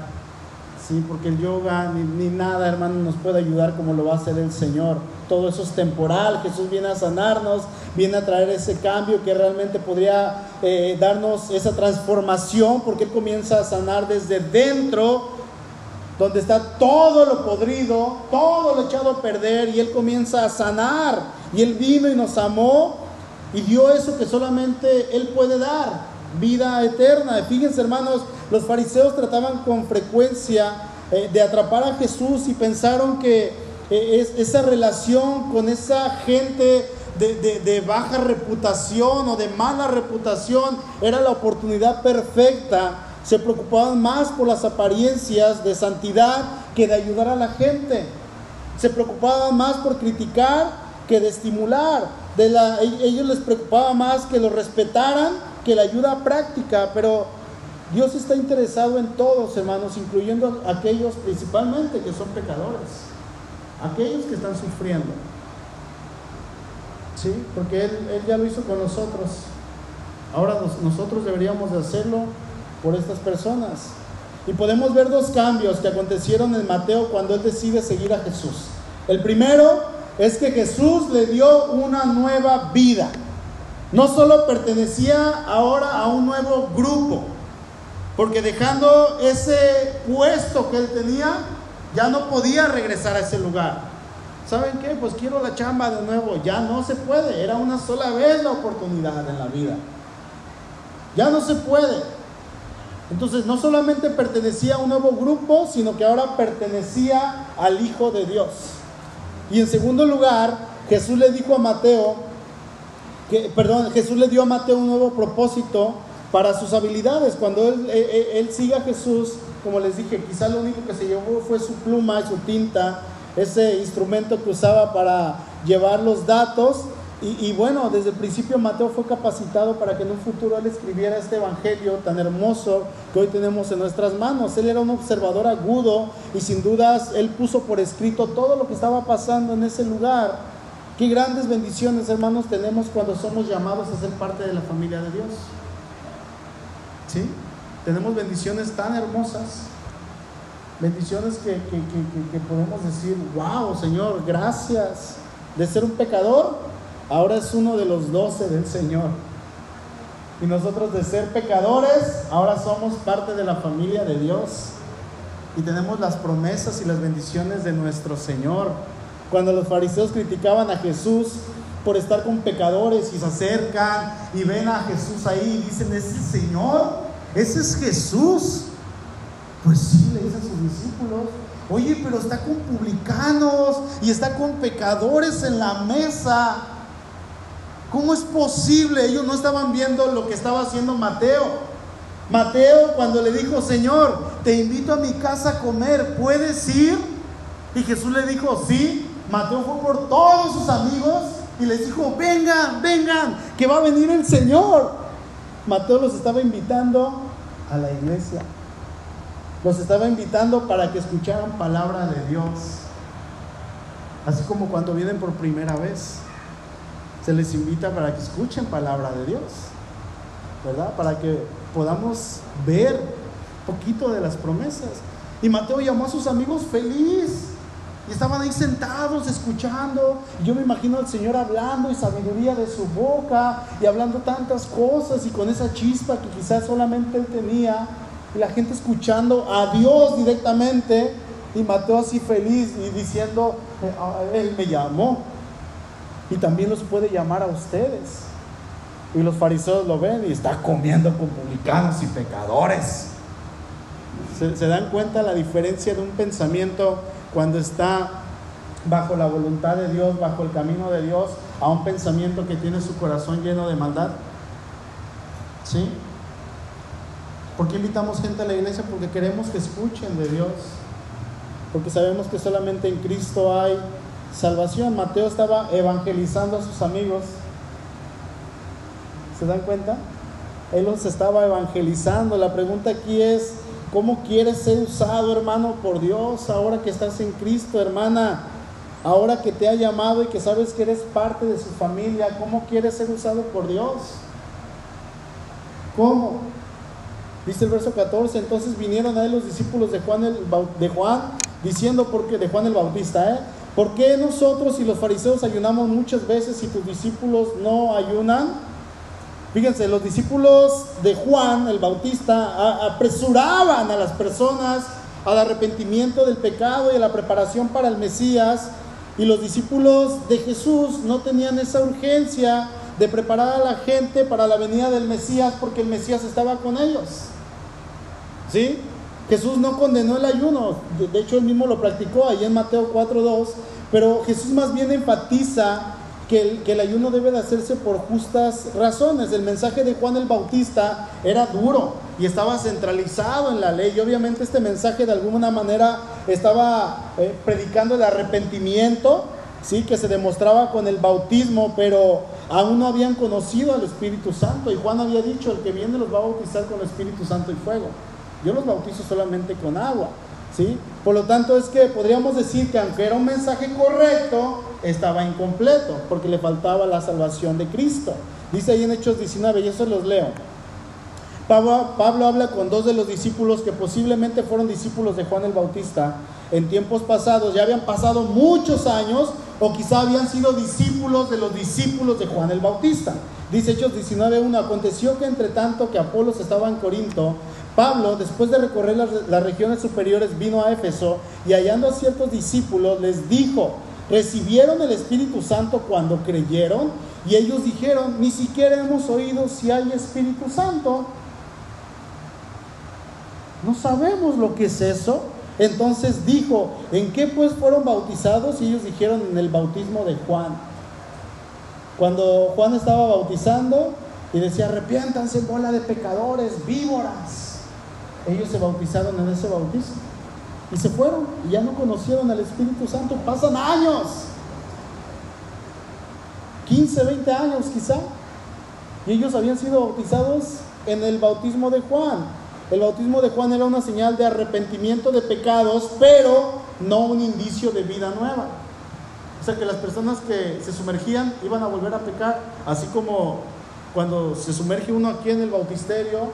[SPEAKER 1] Sí, porque el yoga ni, ni, nada, hermano, nos puede ayudar como lo va a hacer el Señor. Todo eso es temporal. Jesús viene a sanarnos, viene a traer ese cambio que realmente podría eh, darnos esa transformación, porque Él comienza a sanar desde dentro, donde está todo lo podrido, todo lo echado a perder, y Él comienza a sanar. Y Él vino y nos amó y dio eso que solamente Él puede dar, vida eterna. Fíjense, hermanos, los fariseos trataban con frecuencia eh, de atrapar a Jesús y pensaron que eh, esa relación con esa gente de, baja reputación o de mala reputación era la oportunidad perfecta. Se preocupaban más por las apariencias de santidad que de ayudar a la gente. Se preocupaban más por criticar que de estimular. de e-, ellos les preocupaba más que lo respetaran que la ayuda práctica, pero Dios está interesado en todos, hermanos, incluyendo aquellos principalmente que son pecadores, aquellos que están sufriendo. Sí, porque Él, ya lo hizo con nosotros. Ahora nosotros deberíamos de hacerlo por estas personas. Y podemos ver dos cambios que acontecieron en Mateo cuando él decide seguir a Jesús. El primero es que Jesús le dio una nueva vida. No solo pertenecía ahora a un nuevo grupo, porque dejando ese puesto que él tenía, ya no podía regresar a ese lugar. ¿Saben qué? Pues quiero la chamba de nuevo. Ya no se puede. Era una sola vez la oportunidad en la vida. Ya no se puede. Entonces no solamente pertenecía a un nuevo grupo, sino que ahora pertenecía al Hijo de Dios. Y en segundo lugar, Jesús le dijo a Mateo, perdón, Jesús le dio a Mateo un nuevo propósito para sus habilidades. Cuando él, él, él sigue a Jesús, como les dije, quizá lo único que se llevó fue su pluma y su tinta, ese instrumento que usaba para llevar los datos y, bueno, desde el principio Mateo fue capacitado para que en un futuro él escribiera este evangelio tan hermoso que hoy tenemos en nuestras manos. Él era un observador agudo y sin dudas él puso por escrito todo lo que estaba pasando en ese lugar. Qué grandes bendiciones, hermanos, tenemos cuando somos llamados a ser parte de la familia de Dios. ¿Sí? Tenemos bendiciones tan hermosas. Bendiciones que, que podemos decir, wow, Señor, gracias de ser un pecador ahora es uno de los doce del Señor. Y nosotros de ser pecadores, ahora somos parte de la familia de Dios. Y tenemos las promesas y las bendiciones de nuestro Señor. Cuando los fariseos criticaban a Jesús por estar con pecadores y se acercan y ven a Jesús ahí y dicen, ¿es el Señor? ¿Ese es Jesús? Pues sí, le dicen sus discípulos. Oye, pero está con publicanos y está con pecadores en la mesa. ¿Cómo es posible? Ellos no estaban viendo lo que estaba haciendo Mateo. Mateo cuando le dijo, Señor, te invito a mi casa a comer, ¿puedes ir? Y Jesús le dijo, sí. Mateo fue por todos sus amigos y les dijo, vengan, vengan, que va a venir el Señor. Mateo los estaba invitando a la iglesia. Los estaba invitando para que escucharan palabra de Dios. Así como cuando vienen por primera vez se les invita para que escuchen palabra de Dios, ¿verdad? Para que podamos ver poquito de las promesas. Y Mateo llamó a sus amigos feliz. Y estaban ahí sentados escuchando. Yo me imagino al Señor hablando y sabiduría de su boca y hablando tantas cosas y con esa chispa que quizás solamente él tenía. Y la gente escuchando a Dios directamente. Y Mateo así feliz y diciendo, eh, Él me llamó y también los puede llamar a ustedes. Y los fariseos lo ven y está comiendo con publicanos y pecadores. ¿Se, dan cuenta la diferencia de un pensamiento cuando está bajo la voluntad de Dios, bajo el camino de Dios, a un pensamiento que tiene su corazón lleno de maldad? ¿Sí? ¿Por qué invitamos gente a la iglesia? Porque queremos que escuchen de Dios. Porque sabemos que solamente en Cristo hay salvación. Mateo estaba evangelizando a sus amigos. ¿Se dan cuenta? Él los estaba evangelizando. La pregunta aquí es, ¿cómo quieres ser usado, hermano, por Dios ahora que estás en Cristo, hermana? Ahora que te ha llamado y que sabes que eres parte de su familia, ¿cómo quieres ser usado por Dios? ¿Cómo? Dice el verso 14, entonces vinieron a los discípulos de Juan, de Juan diciendo, porque de Juan el Bautista, ¿eh? ¿Por qué nosotros y los fariseos ayunamos muchas veces y tus discípulos no ayunan? Fíjense, los discípulos de Juan el Bautista apresuraban a las personas al arrepentimiento del pecado y a la preparación para el Mesías. Y los discípulos de Jesús no tenían esa urgencia de preparar a la gente para la venida del Mesías porque el Mesías estaba con ellos. ¿Sí? Jesús no condenó el ayuno, de hecho él mismo lo practicó ahí en Mateo 4.2, pero Jesús más bien enfatiza que el, ayuno debe de hacerse por justas razones. El mensaje de Juan el Bautista era duro y estaba centralizado en la ley y obviamente este mensaje de alguna manera estaba eh, predicando el arrepentimiento sí, que se demostraba con el bautismo, pero aún no habían conocido al Espíritu Santo. Y Juan había dicho, el que viene los va a bautizar con el Espíritu Santo y fuego. Yo los bautizo solamente con agua. ¿Sí? Por lo tanto, es que podríamos decir que aunque era un mensaje correcto, estaba incompleto, porque le faltaba la salvación de Cristo. Dice ahí en Hechos 19, y eso los leo. Pablo, Pablo, habla con dos de los discípulos que posiblemente fueron discípulos de Juan el Bautista en tiempos pasados, ya habían pasado muchos años o quizá habían sido discípulos de los discípulos de Juan el Bautista. Dice Hechos 19.1, aconteció que entre tanto que Apolos estaba en Corinto, Pablo, después de recorrer las, las regiones superiores, vino a Éfeso y hallando a ciertos discípulos les dijo, recibieron el Espíritu Santo cuando creyeron y ellos dijeron, ni siquiera hemos oído si hay Espíritu Santo. No sabemos lo que es eso. Entonces dijo, ¿en qué pues fueron bautizados? Y ellos dijeron en el bautismo de Juan. Cuando Juan estaba bautizando y decía, arrepiéntanse bola de pecadores, víboras. Ellos se bautizaron en ese bautismo. Y se fueron y ya no conocieron al Espíritu Santo. Pasan años. 15, 20 años quizá. Y ellos habían sido bautizados en el bautismo de Juan. El bautismo de Juan era una señal de arrepentimiento de pecados, pero no un indicio de vida nueva. O sea que las personas que se sumergían iban a volver a pecar, así como cuando se sumerge uno aquí en el bautisterio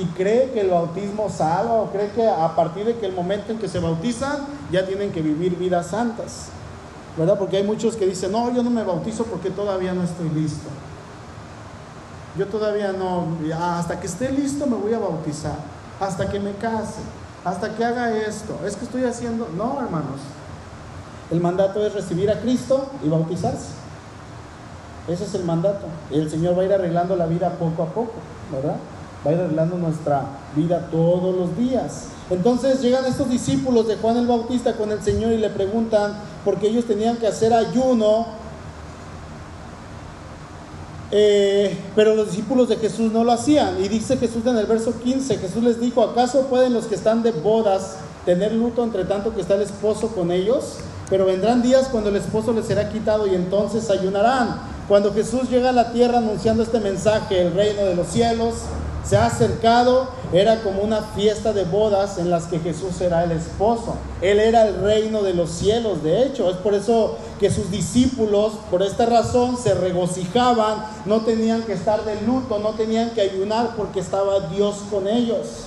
[SPEAKER 1] y, cree que el bautismo salva o cree que a partir de que el momento en que se bautizan ya tienen que vivir vidas santas. ¿Verdad? Porque hay muchos que dicen, no, yo no me bautizo porque todavía no estoy listo. Yo todavía no, hasta que esté listo me voy a bautizar, hasta que me case, hasta que haga esto. Es que estoy haciendo, no, hermanos. El mandato es recibir a Cristo y bautizarse. Ese es el mandato. El Señor va a ir arreglando la vida poco a poco, ¿verdad? Va a ir arreglando nuestra vida todos los días. Entonces llegan estos discípulos de Juan el Bautista con el Señor y le preguntan, porque ellos tenían que hacer ayuno eh, pero los discípulos de Jesús no lo hacían. Y dice Jesús en el verso 15, Jesús les dijo, ¿acaso pueden los que están de bodas tener luto entre tanto que está el esposo con ellos? Pero vendrán días cuando el esposo les será quitado y entonces ayunarán. Cuando Jesús llega a la tierra anunciando este mensaje, el reino de los cielos, se ha acercado, era como una fiesta de bodas en las que Jesús era el esposo. Él era el reino de los cielos, de hecho. Es por eso que sus discípulos, por esta razón, se regocijaban, no tenían que estar de luto, no tenían que ayunar porque estaba Dios con ellos.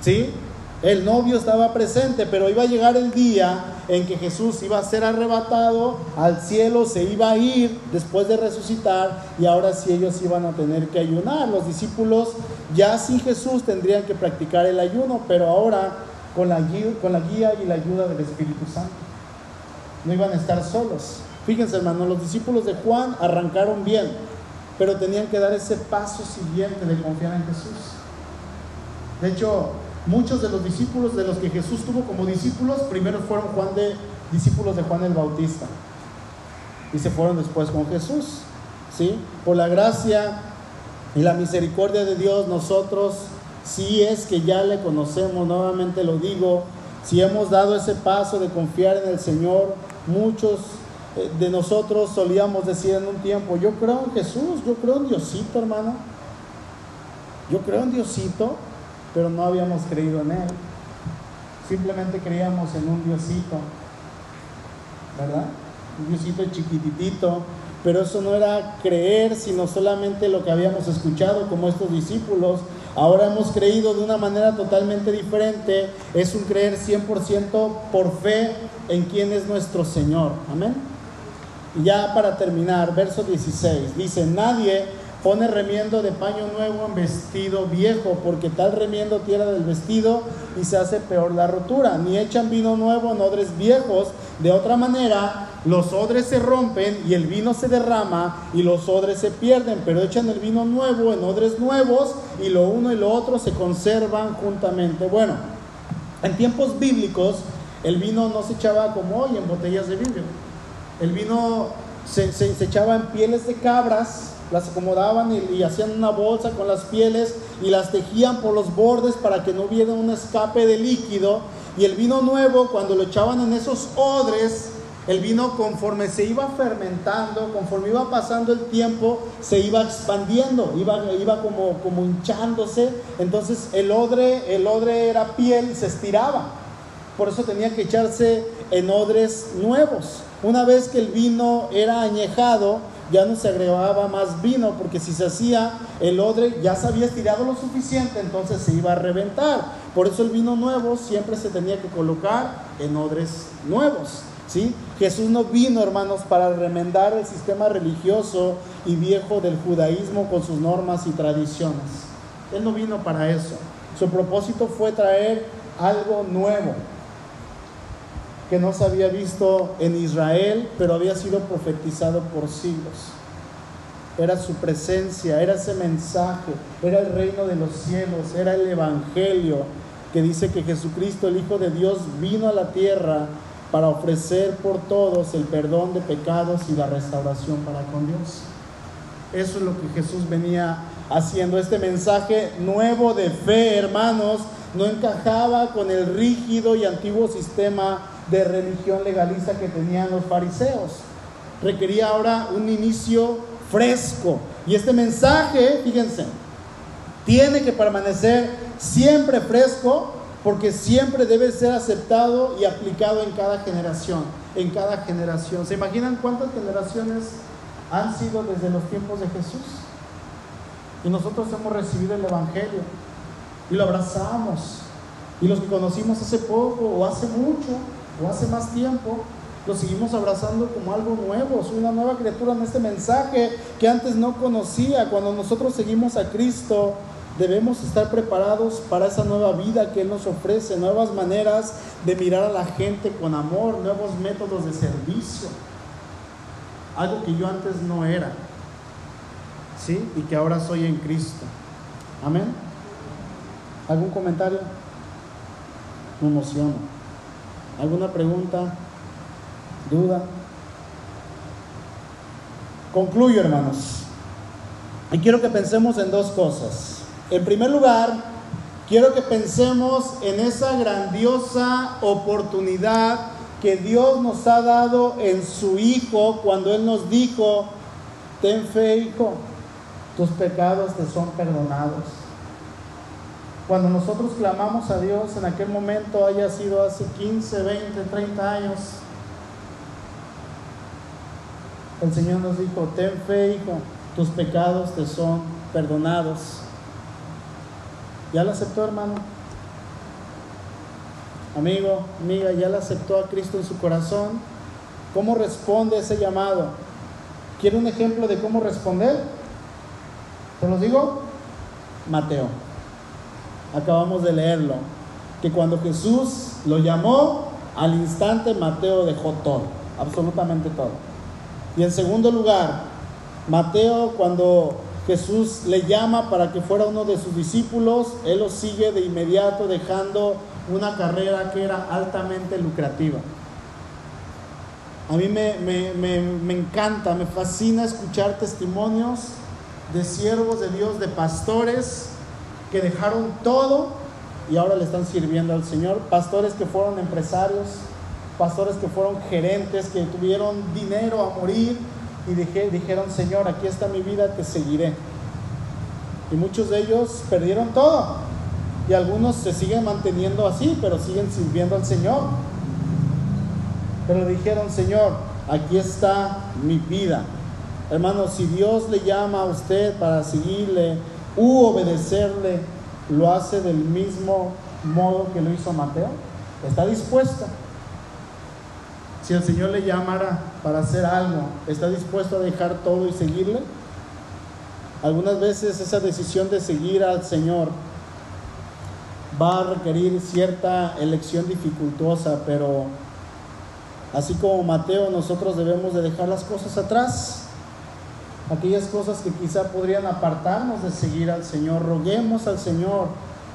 [SPEAKER 1] ¿Sí? El novio estaba presente, pero iba a llegar el día en que Jesús iba a ser arrebatado al cielo, se iba a ir después de resucitar y ahora sí ellos iban a tener que ayunar. Los discípulos ya sin Jesús tendrían que practicar el ayuno, pero ahora con la guía, con la guía y la ayuda del Espíritu Santo. No iban a estar solos. Fíjense hermano, los discípulos de Juan arrancaron bien, pero tenían que dar ese paso siguiente de confiar en Jesús. De hecho, Muchos de los discípulos de los que Jesús tuvo como discípulos, primero fueron Juan de, discípulos de Juan el Bautista. Y se fueron después con Jesús. ¿sí? Por la gracia y la misericordia de Dios, nosotros, si es que ya le conocemos, nuevamente lo digo, si hemos dado ese paso de confiar en el Señor, muchos eh, de nosotros solíamos decir en un tiempo, yo creo en Jesús, yo creo en Diosito, hermano. Yo creo en Diosito pero no habíamos creído en Él. Simplemente creíamos en un Diosito, ¿verdad? Un Diosito chiquititito, pero eso no era creer, sino solamente lo que habíamos escuchado como estos discípulos. Ahora hemos creído de una manera totalmente diferente, es un creer 100% por fe en quién es nuestro Señor. Amén. Y ya para terminar, verso 16, dice, nadie Pone remiendo de paño nuevo en vestido viejo, porque tal remiendo tira del vestido y se hace peor la rotura. Ni echan vino nuevo en odres viejos. De otra manera, los odres se rompen y el vino se derrama y los odres se pierden, pero echan el vino nuevo en odres nuevos y lo uno y lo otro se conservan juntamente. Bueno, en tiempos bíblicos el vino no se echaba como hoy en botellas de vidrio. El vino se, se echaba en pieles de cabras las acomodaban y, hacían una bolsa con las pieles y las tejían por los bordes para que no hubiera un escape de líquido. Y el vino nuevo, cuando lo echaban en esos odres, El vino conforme se iba fermentando, conforme iba pasando el tiempo, se iba expandiendo, iba, iba como, como hinchándose. Entonces el odre, el odre era piel se estiraba. Por eso tenía que echarse en odres nuevos. Una vez que el vino era añejado, ya no se agregaba más vino, porque si se hacía el odre ya se había estirado lo suficiente, entonces se iba a reventar. Por eso el vino nuevo siempre se tenía que colocar en odres nuevos. ¿sí? Jesús no vino, hermanos, para remendar el sistema religioso y viejo del judaísmo con sus normas y tradiciones. Él no vino para eso. Su propósito fue traer algo nuevo, que no se había visto en Israel, pero había sido profetizado por siglos. Era su presencia, era ese mensaje, era el reino de los cielos, era el Evangelio que dice que Jesucristo, el Hijo de Dios, vino a la tierra para ofrecer por todos el perdón de pecados y la restauración para con Dios. Eso es lo que Jesús venía haciendo. Este mensaje nuevo de fe, hermanos, no encajaba con el rígido y antiguo sistema de religión legalista que tenían los fariseos. Requería ahora un inicio fresco. Y este mensaje, fíjense, tiene que permanecer siempre fresco porque siempre debe ser aceptado y aplicado en cada generación, en cada generación. ¿Se imaginan cuántas generaciones han sido desde los tiempos de Jesús? Y nosotros hemos recibido el Evangelio y lo abrazamos. Y los que conocimos hace poco o hace mucho, o hace más tiempo, lo seguimos abrazando como algo nuevo, soy una nueva criatura en este mensaje que antes no conocía. Cuando nosotros seguimos a Cristo, debemos estar preparados para esa nueva vida que Él nos ofrece, nuevas maneras de mirar a la gente con amor, nuevos métodos de servicio, algo que yo antes no era, ¿sí? Y que ahora soy en Cristo. Amén. ¿Algún comentario? Me emociono. ¿Alguna pregunta? ¿Duda? Concluyo, hermanos. Y quiero que pensemos en dos cosas. En primer lugar, quiero que pensemos en esa grandiosa oportunidad que Dios nos ha dado en su Hijo cuando Él nos dijo, ten fe, Hijo, tus pecados te son perdonados. Cuando nosotros clamamos a Dios en aquel momento, haya sido hace 15, 20, 30 años, el Señor nos dijo, ten fe, hijo, tus pecados te son perdonados. ¿Ya lo aceptó, hermano? Amigo, amiga, ¿ya lo aceptó a Cristo en su corazón? ¿Cómo responde ese llamado? ¿Quiere un ejemplo de cómo responder? ¿Te lo digo? Mateo acabamos de leerlo, que cuando Jesús lo llamó, al instante Mateo dejó todo, absolutamente todo. Y en segundo lugar, Mateo cuando Jesús le llama para que fuera uno de sus discípulos, él lo sigue de inmediato dejando una carrera que era altamente lucrativa. A mí me, me, encanta, me fascina escuchar testimonios de siervos de Dios, de pastores, que dejaron todo y ahora le están sirviendo al Señor. Pastores que fueron empresarios, pastores que fueron gerentes, que tuvieron dinero a morir y dijeron, Señor, aquí está mi vida, te seguiré. Y muchos de ellos perdieron todo. Y algunos se siguen manteniendo así, pero siguen sirviendo al Señor. Pero dijeron, Señor, aquí está mi vida. Hermanos, si Dios le llama a usted para seguirle, u obedecerle, lo hace del mismo modo que lo hizo Mateo. ¿Está dispuesto? Si el Señor le llamara para hacer algo, ¿está dispuesto a dejar todo y seguirle? Algunas veces esa decisión de seguir al Señor va a requerir cierta elección dificultosa, pero así como Mateo, nosotros debemos de dejar las cosas atrás aquellas cosas que quizá podrían apartarnos de seguir al Señor. Roguemos al Señor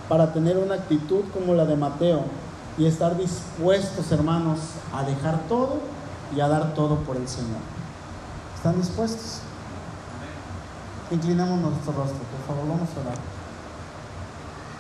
[SPEAKER 1] para tener una actitud como la de Mateo y estar dispuestos, hermanos, a dejar todo y a dar todo por el Señor. ¿Están dispuestos? Inclinamos nuestro rostro, por favor, vamos a orar.